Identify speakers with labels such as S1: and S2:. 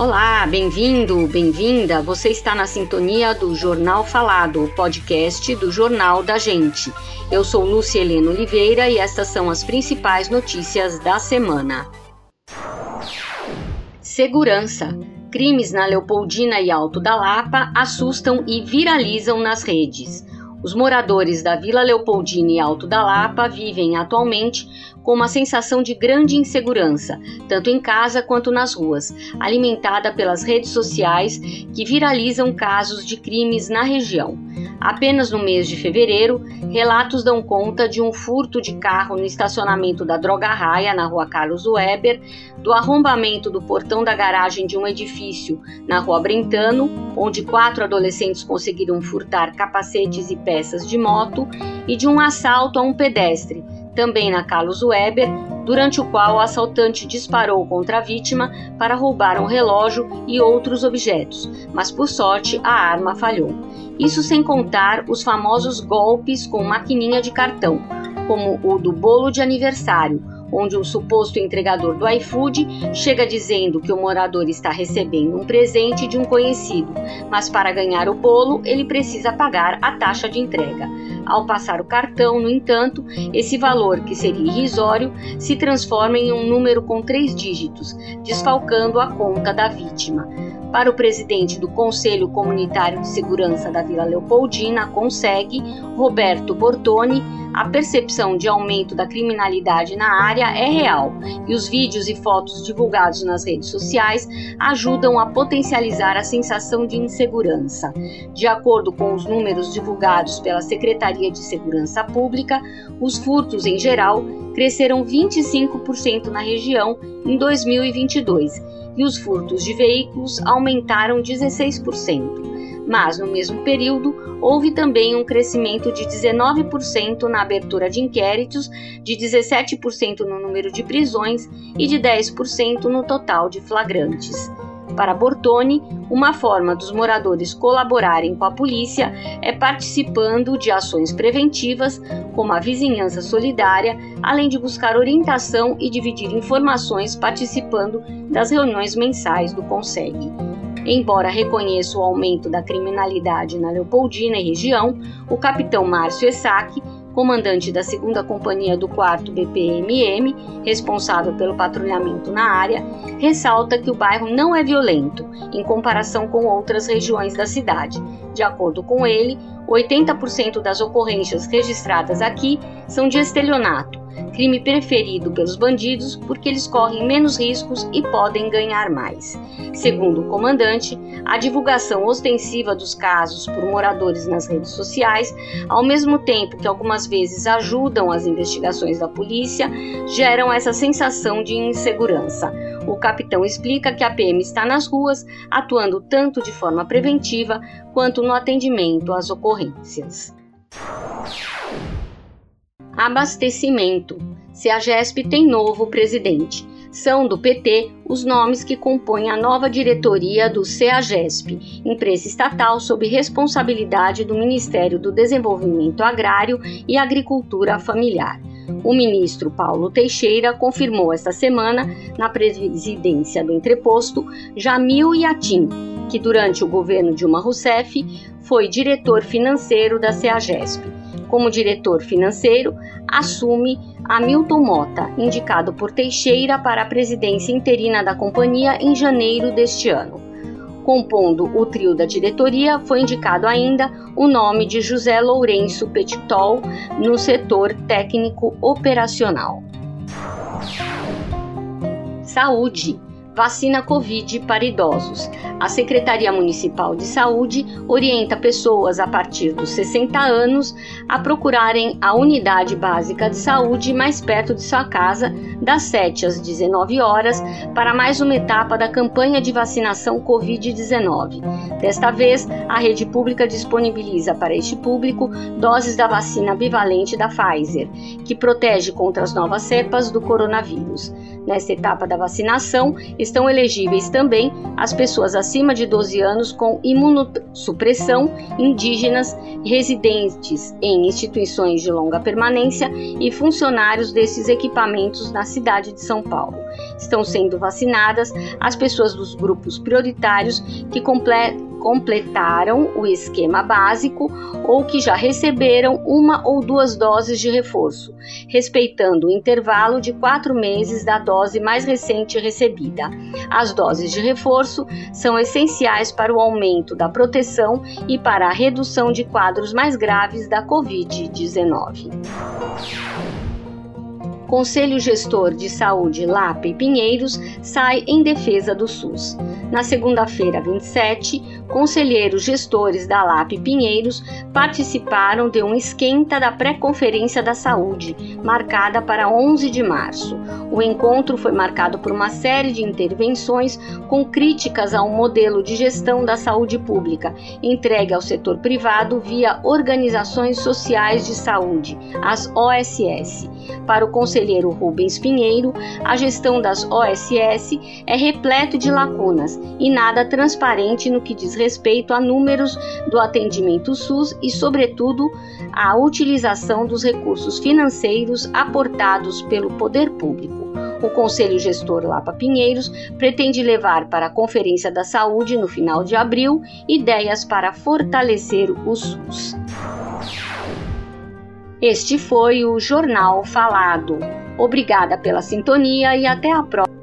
S1: Olá, bem-vindo, bem-vinda. Você está na sintonia do Jornal Falado, o podcast do Jornal da Gente. Eu sou Lúcia Helena Oliveira e estas são as principais notícias da semana. Segurança. Crimes na Leopoldina e Alto da Lapa assustam e viralizam nas redes. Os moradores da Vila Leopoldina e Alto da Lapa vivem atualmente com uma sensação de grande insegurança, tanto em casa quanto nas ruas, alimentada pelas redes sociais que viralizam casos de crimes na região. Apenas no mês de fevereiro, relatos dão conta de um furto de carro no estacionamento da Droga Raia, na rua Carlos Weber, do arrombamento do portão da garagem de um edifício na rua Brentano, onde quatro adolescentes conseguiram furtar capacetes e peças de moto, e de um assalto a um pedestre, também na Carlos Weber, durante o qual o assaltante disparou contra a vítima para roubar um relógio e outros objetos, mas por sorte a arma falhou. Isso sem contar os famosos golpes com maquininha de cartão, como o do bolo de aniversário, onde um suposto entregador do iFood chega dizendo que o morador está recebendo um presente de um conhecido, mas para ganhar o bolo ele precisa pagar a taxa de entrega. Ao passar o cartão, no entanto, esse valor, que seria irrisório, se transforma em um número com três dígitos, desfalcando a conta da vítima. Para o presidente do Conselho Comunitário de Segurança da Vila Leopoldina, consegue, Roberto Bortoni, a percepção de aumento da criminalidade na área é real e os vídeos e fotos divulgados nas redes sociais ajudam a potencializar a sensação de insegurança. De acordo com os números divulgados pela Secretaria de Segurança Pública, os furtos em geral cresceram 25% na região em 2022 e os furtos de veículos aumentaram 16%. Mas, no mesmo período, houve também um crescimento de 19% na abertura de inquéritos, de 17% no número de prisões e de 10% no total de flagrantes. Para Bortoni, uma forma dos moradores colaborarem com a polícia é participando de ações preventivas, como a vizinhança solidária, além de buscar orientação e dividir informações participando das reuniões mensais do Conseg. Embora reconheça o aumento da criminalidade na Leopoldina e região, o capitão Márcio Essac comandante da 2 Companhia do 4 BPMM, responsável pelo patrulhamento na área, ressalta que o bairro não é violento em comparação com outras regiões da cidade. De acordo com ele, 80% das ocorrências registradas aqui são de estelionato, crime preferido pelos bandidos porque eles correm menos riscos e podem ganhar mais. Segundo o comandante, a divulgação ostensiva dos casos por moradores nas redes sociais, ao mesmo tempo que algumas vezes ajudam as investigações da polícia, geram essa sensação de insegurança. O capitão explica que a PM está nas ruas, atuando tanto de forma preventiva quanto no atendimento às ocorrências. Abastecimento. CEAGESP tem novo presidente. São do PT os nomes que compõem a nova diretoria do CEAGESP, empresa estatal sob responsabilidade do Ministério do Desenvolvimento Agrário e Agricultura Familiar. O ministro Paulo Teixeira confirmou esta semana, na presidência do entreposto, Jamil Yatin, que durante o governo Dilma Rousseff foi diretor financeiro da CEAGESP. Como diretor financeiro, assume Hamilton Mota, indicado por Teixeira para a presidência interina da companhia em janeiro deste ano. Compondo o trio da diretoria, foi indicado ainda o nome de José Lourenço Petitol no setor técnico operacional. Saúde vacina Covid para idosos. A Secretaria Municipal de Saúde orienta pessoas a partir dos 60 anos a procurarem a unidade básica de saúde mais perto de sua casa, das 7 às 19 horas, para mais uma etapa da campanha de vacinação Covid-19. Desta vez, a rede pública disponibiliza para este público doses da vacina bivalente da Pfizer, que protege contra as novas cepas do coronavírus. Nesta etapa da vacinação, estão elegíveis também as pessoas acima de 12 anos com imunossupressão, indígenas, residentes em instituições de longa permanência e funcionários desses equipamentos na cidade de São Paulo. Estão sendo vacinadas as pessoas dos grupos prioritários que completam completaram o esquema básico ou que já receberam uma ou duas doses de reforço, respeitando o intervalo de quatro meses da dose mais recente recebida. As doses de reforço são essenciais para o aumento da proteção e para a redução de quadros mais graves da Covid-19. Conselho Gestor de Saúde Lapa e Pinheiros sai em defesa do SUS. Na segunda-feira, 27, conselheiros gestores da LAP Pinheiros participaram de um esquenta da pré-conferência da saúde, marcada para 11 de março. O encontro foi marcado por uma série de intervenções com críticas ao modelo de gestão da saúde pública, entregue ao setor privado via organizações sociais de saúde, as OSS. Para o conselheiro Rubens Pinheiro, a gestão das OSS é repleto de lacunas e nada transparente no que diz respeito a números do atendimento SUS e, sobretudo, a utilização dos recursos financeiros aportados pelo poder público. O Conselho Gestor Lapa Pinheiros pretende levar para a Conferência da Saúde no final de abril ideias para fortalecer o SUS. Este foi o Jornal Falado. Obrigada pela sintonia e até a próxima.